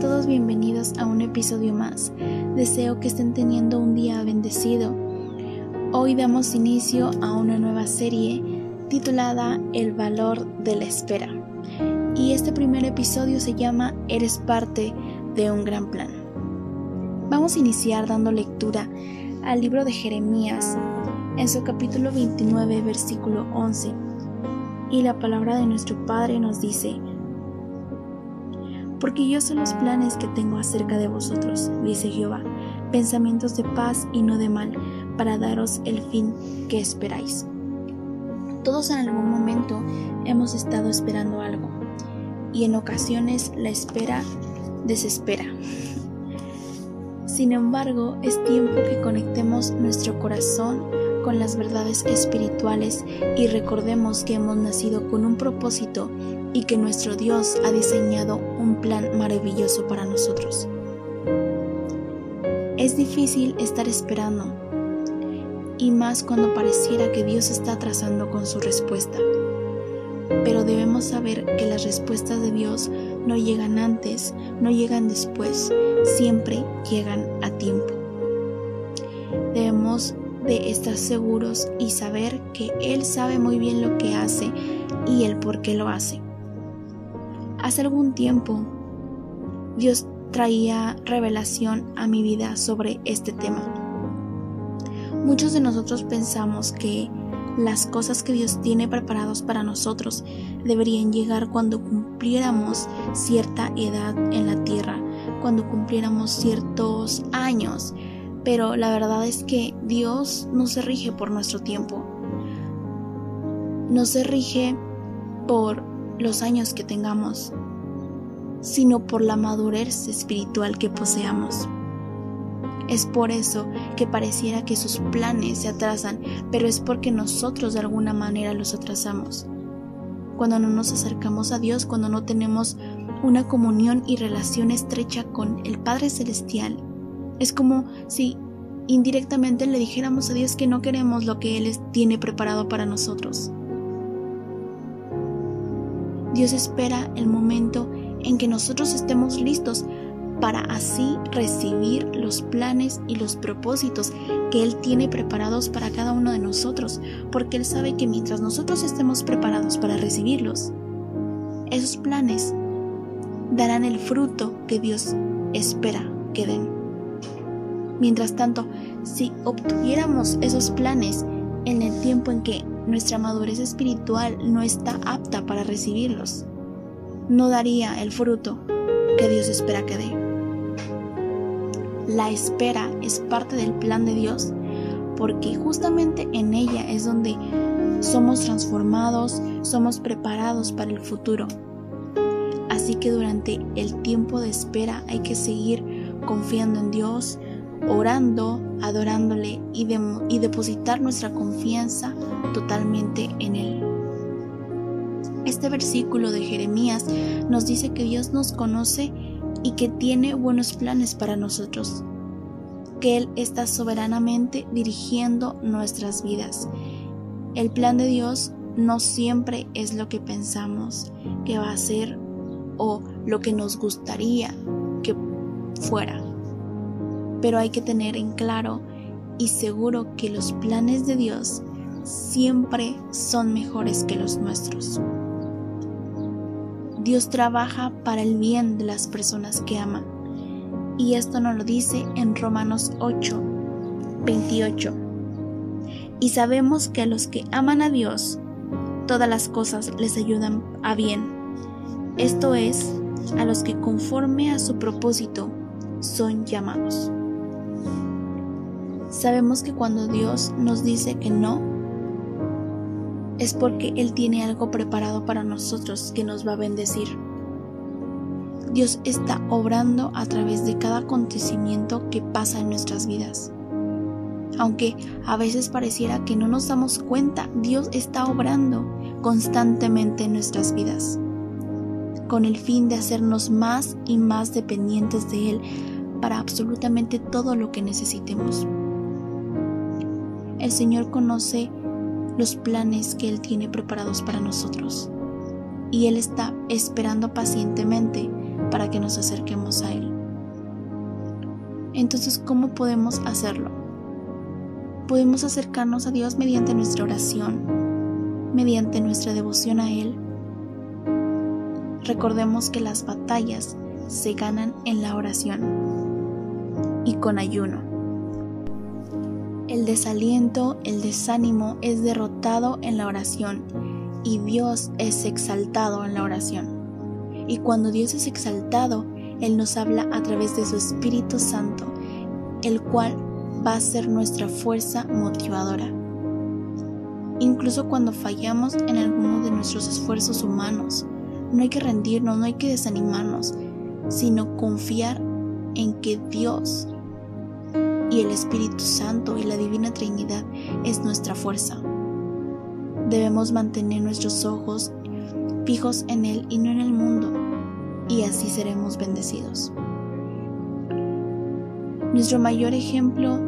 Todos bienvenidos a un episodio más. Deseo que estén teniendo un día bendecido. Hoy damos inicio a una nueva serie titulada El valor de la espera. Y este primer episodio se llama Eres parte de un gran plan. Vamos a iniciar dando lectura al libro de Jeremías en su capítulo 29, versículo 11. Y la palabra de nuestro Padre nos dice, porque yo sé los planes que tengo acerca de vosotros, dice Jehová, pensamientos de paz y no de mal, para daros el fin que esperáis. Todos en algún momento hemos estado esperando algo, y en ocasiones la espera desespera. Sin embargo, es tiempo que conectemos nuestro corazón con las verdades espirituales y recordemos que hemos nacido con un propósito y que nuestro Dios ha diseñado un plan maravilloso para nosotros. Es difícil estar esperando, y más cuando pareciera que Dios está trazando con su respuesta. Pero debemos saber que las respuestas de Dios no llegan antes, no llegan después, siempre llegan a tiempo. Debemos de estar seguros y saber que Él sabe muy bien lo que hace y el por qué lo hace. Hace algún tiempo, Dios traía revelación a mi vida sobre este tema. Muchos de nosotros pensamos que las cosas que Dios tiene preparados para nosotros deberían llegar cuando cumpliéramos cierta edad en la tierra, cuando cumpliéramos ciertos años, pero la verdad es que Dios no se rige por nuestro tiempo, no se rige por los años que tengamos, sino por la madurez espiritual que poseamos. Es por eso que pareciera que sus planes se atrasan, pero es porque nosotros de alguna manera los atrasamos. Cuando no nos acercamos a Dios, cuando no tenemos una comunión y relación estrecha con el Padre Celestial, es como si indirectamente le dijéramos a Dios que no queremos lo que Él tiene preparado para nosotros. Dios espera el momento en que nosotros estemos listos para así recibir los planes y los propósitos que Él tiene preparados para cada uno de nosotros, porque Él sabe que mientras nosotros estemos preparados para recibirlos, esos planes darán el fruto que Dios espera que den. Mientras tanto, si obtuviéramos esos planes en el tiempo en que nuestra madurez espiritual no está apta para recibirlos. No daría el fruto que Dios espera que dé. La espera es parte del plan de Dios porque justamente en ella es donde somos transformados, somos preparados para el futuro. Así que durante el tiempo de espera hay que seguir confiando en Dios, orando, adorándole y, y depositar nuestra confianza totalmente en Él. Este versículo de Jeremías nos dice que Dios nos conoce y que tiene buenos planes para nosotros, que Él está soberanamente dirigiendo nuestras vidas. El plan de Dios no siempre es lo que pensamos que va a ser o lo que nos gustaría que fuera pero hay que tener en claro y seguro que los planes de Dios siempre son mejores que los nuestros. Dios trabaja para el bien de las personas que aman. Y esto nos lo dice en Romanos 8, 28. Y sabemos que a los que aman a Dios, todas las cosas les ayudan a bien. Esto es, a los que conforme a su propósito son llamados. Sabemos que cuando Dios nos dice que no, es porque Él tiene algo preparado para nosotros que nos va a bendecir. Dios está obrando a través de cada acontecimiento que pasa en nuestras vidas. Aunque a veces pareciera que no nos damos cuenta, Dios está obrando constantemente en nuestras vidas, con el fin de hacernos más y más dependientes de Él para absolutamente todo lo que necesitemos. El Señor conoce los planes que Él tiene preparados para nosotros y Él está esperando pacientemente para que nos acerquemos a Él. Entonces, ¿cómo podemos hacerlo? Podemos acercarnos a Dios mediante nuestra oración, mediante nuestra devoción a Él. Recordemos que las batallas se ganan en la oración y con ayuno. El desaliento, el desánimo es derrotado en la oración y Dios es exaltado en la oración. Y cuando Dios es exaltado, Él nos habla a través de su Espíritu Santo, el cual va a ser nuestra fuerza motivadora. Incluso cuando fallamos en alguno de nuestros esfuerzos humanos, no hay que rendirnos, no hay que desanimarnos, sino confiar en que Dios y el Espíritu Santo y la Divina Trinidad es nuestra fuerza. Debemos mantener nuestros ojos fijos en Él y no en el mundo, y así seremos bendecidos. Nuestro mayor ejemplo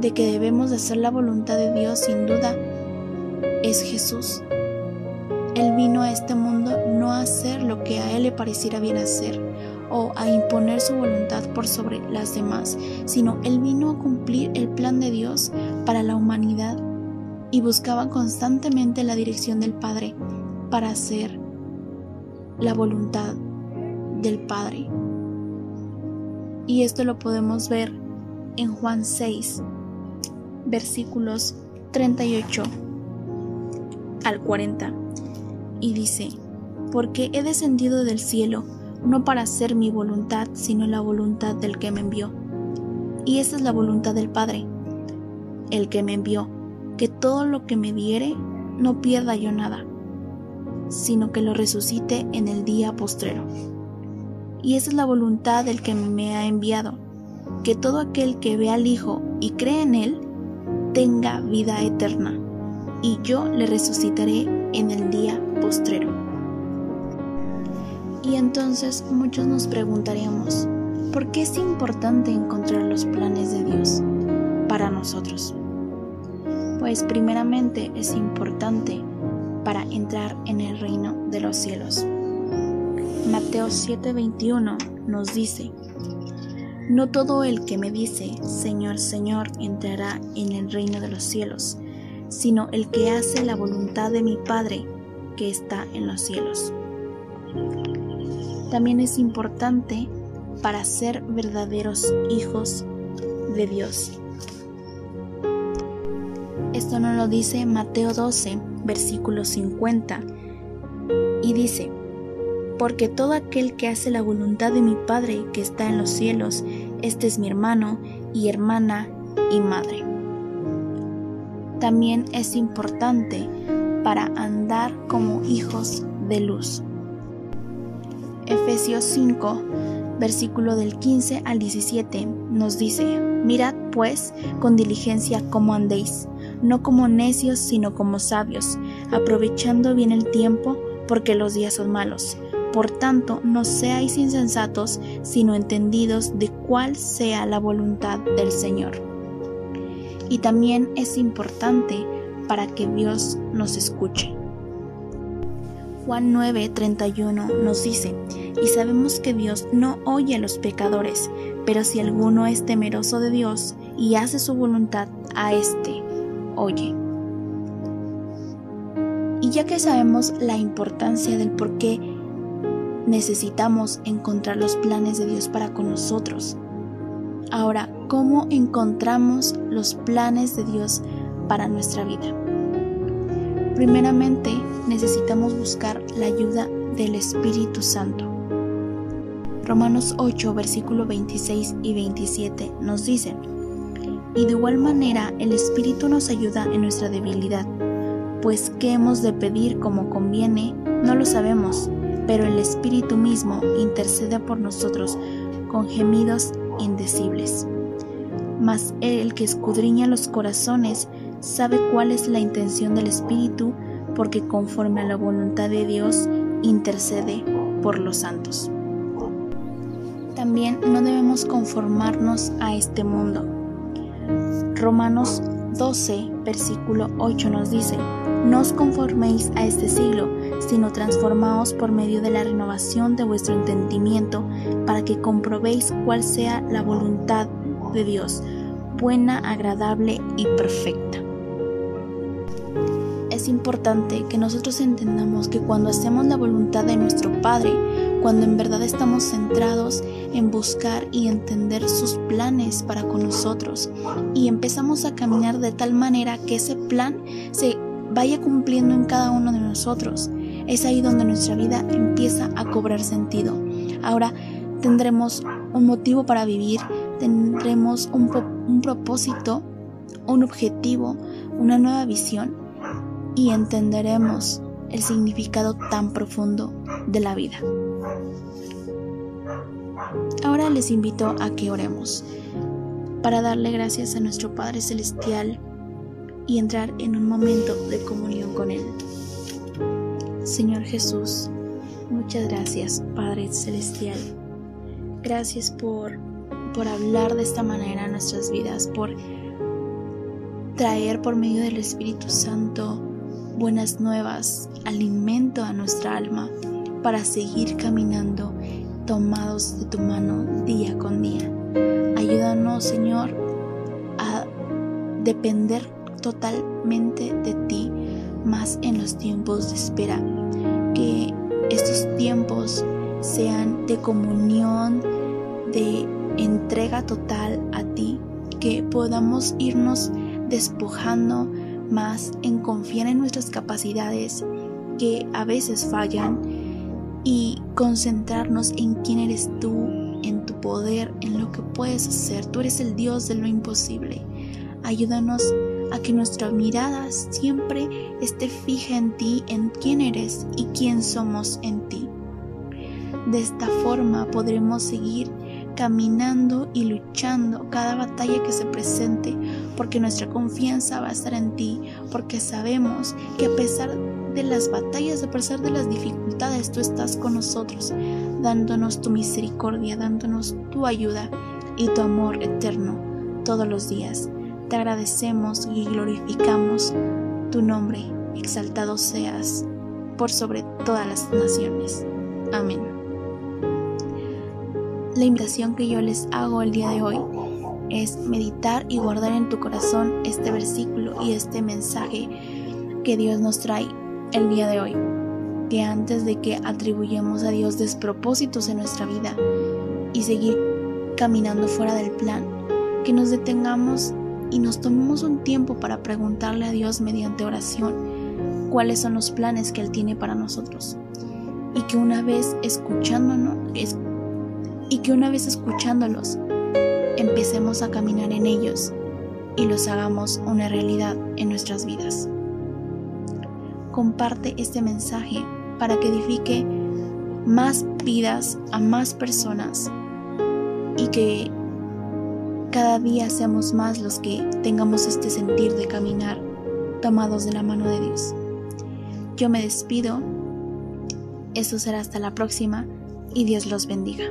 de que debemos de hacer la voluntad de Dios sin duda es Jesús. Él vino a este mundo no a hacer lo que a Él le pareciera bien hacer o a imponer su voluntad por sobre las demás, sino Él vino a cumplir el plan de Dios para la humanidad y buscaba constantemente la dirección del Padre para hacer la voluntad del Padre. Y esto lo podemos ver en Juan 6, versículos 38 al 40. Y dice, porque he descendido del cielo no para hacer mi voluntad, sino la voluntad del que me envió. Y esa es la voluntad del Padre, el que me envió, que todo lo que me diere no pierda yo nada, sino que lo resucite en el día postrero. Y esa es la voluntad del que me ha enviado, que todo aquel que ve al Hijo y cree en Él, tenga vida eterna, y yo le resucitaré en el día postrero. Y entonces muchos nos preguntaríamos, ¿por qué es importante encontrar los planes de Dios para nosotros? pues primeramente es importante para entrar en el reino de los cielos. Mateo 7:21 nos dice, No todo el que me dice, Señor, Señor, entrará en el reino de los cielos, sino el que hace la voluntad de mi Padre que está en los cielos. También es importante para ser verdaderos hijos de Dios. Esto nos lo dice Mateo 12, versículo 50. Y dice, porque todo aquel que hace la voluntad de mi Padre que está en los cielos, este es mi hermano y hermana y madre. También es importante para andar como hijos de luz. Efesios 5, versículo del 15 al 17, nos dice, mirad pues con diligencia cómo andéis no como necios, sino como sabios, aprovechando bien el tiempo, porque los días son malos. Por tanto, no seáis insensatos, sino entendidos de cuál sea la voluntad del Señor. Y también es importante para que Dios nos escuche. Juan 9:31 nos dice, y sabemos que Dios no oye a los pecadores, pero si alguno es temeroso de Dios y hace su voluntad, a éste oye. Y ya que sabemos la importancia del por qué necesitamos encontrar los planes de Dios para con nosotros, ahora, ¿cómo encontramos los planes de Dios para nuestra vida? Primeramente, necesitamos buscar la ayuda del Espíritu Santo. Romanos 8, versículo 26 y 27 nos dicen, y de igual manera el Espíritu nos ayuda en nuestra debilidad, pues qué hemos de pedir como conviene, no lo sabemos, pero el Espíritu mismo intercede por nosotros con gemidos indecibles. Mas el que escudriña los corazones sabe cuál es la intención del Espíritu, porque conforme a la voluntad de Dios intercede por los santos. También no debemos conformarnos a este mundo Romanos 12, versículo 8 nos dice, no os conforméis a este siglo, sino transformaos por medio de la renovación de vuestro entendimiento, para que comprobéis cuál sea la voluntad de Dios, buena, agradable y perfecta. Es importante que nosotros entendamos que cuando hacemos la voluntad de nuestro Padre, cuando en verdad estamos centrados en buscar y entender sus planes para con nosotros y empezamos a caminar de tal manera que ese plan se vaya cumpliendo en cada uno de nosotros. Es ahí donde nuestra vida empieza a cobrar sentido. Ahora tendremos un motivo para vivir, tendremos un, un propósito, un objetivo, una nueva visión y entenderemos el significado tan profundo de la vida. Ahora les invito a que oremos para darle gracias a nuestro Padre Celestial y entrar en un momento de comunión con Él. Señor Jesús, muchas gracias Padre Celestial. Gracias por, por hablar de esta manera nuestras vidas, por traer por medio del Espíritu Santo buenas nuevas, alimento a nuestra alma para seguir caminando tomados de tu mano día con día. Ayúdanos, Señor, a depender totalmente de ti, más en los tiempos de espera. Que estos tiempos sean de comunión, de entrega total a ti, que podamos irnos despojando más en confiar en nuestras capacidades que a veces fallan y concentrarnos en quién eres tú, en tu poder, en lo que puedes hacer. Tú eres el Dios de lo imposible. Ayúdanos a que nuestra mirada siempre esté fija en ti, en quién eres y quién somos en ti. De esta forma podremos seguir caminando y luchando cada batalla que se presente, porque nuestra confianza va a estar en ti, porque sabemos que a pesar de las batallas, a pesar de las dificultades, tú estás con nosotros, dándonos tu misericordia, dándonos tu ayuda y tu amor eterno todos los días. Te agradecemos y glorificamos tu nombre, exaltado seas por sobre todas las naciones. Amén. La invitación que yo les hago el día de hoy es meditar y guardar en tu corazón este versículo y este mensaje que Dios nos trae el día de hoy, que antes de que atribuyamos a Dios despropósitos en nuestra vida y seguir caminando fuera del plan, que nos detengamos y nos tomemos un tiempo para preguntarle a Dios mediante oración cuáles son los planes que Él tiene para nosotros. Y que una vez escuchándonos, y que una vez escuchándolos, empecemos a caminar en ellos y los hagamos una realidad en nuestras vidas comparte este mensaje para que edifique más vidas a más personas y que cada día seamos más los que tengamos este sentir de caminar tomados de la mano de Dios. Yo me despido, eso será hasta la próxima y Dios los bendiga.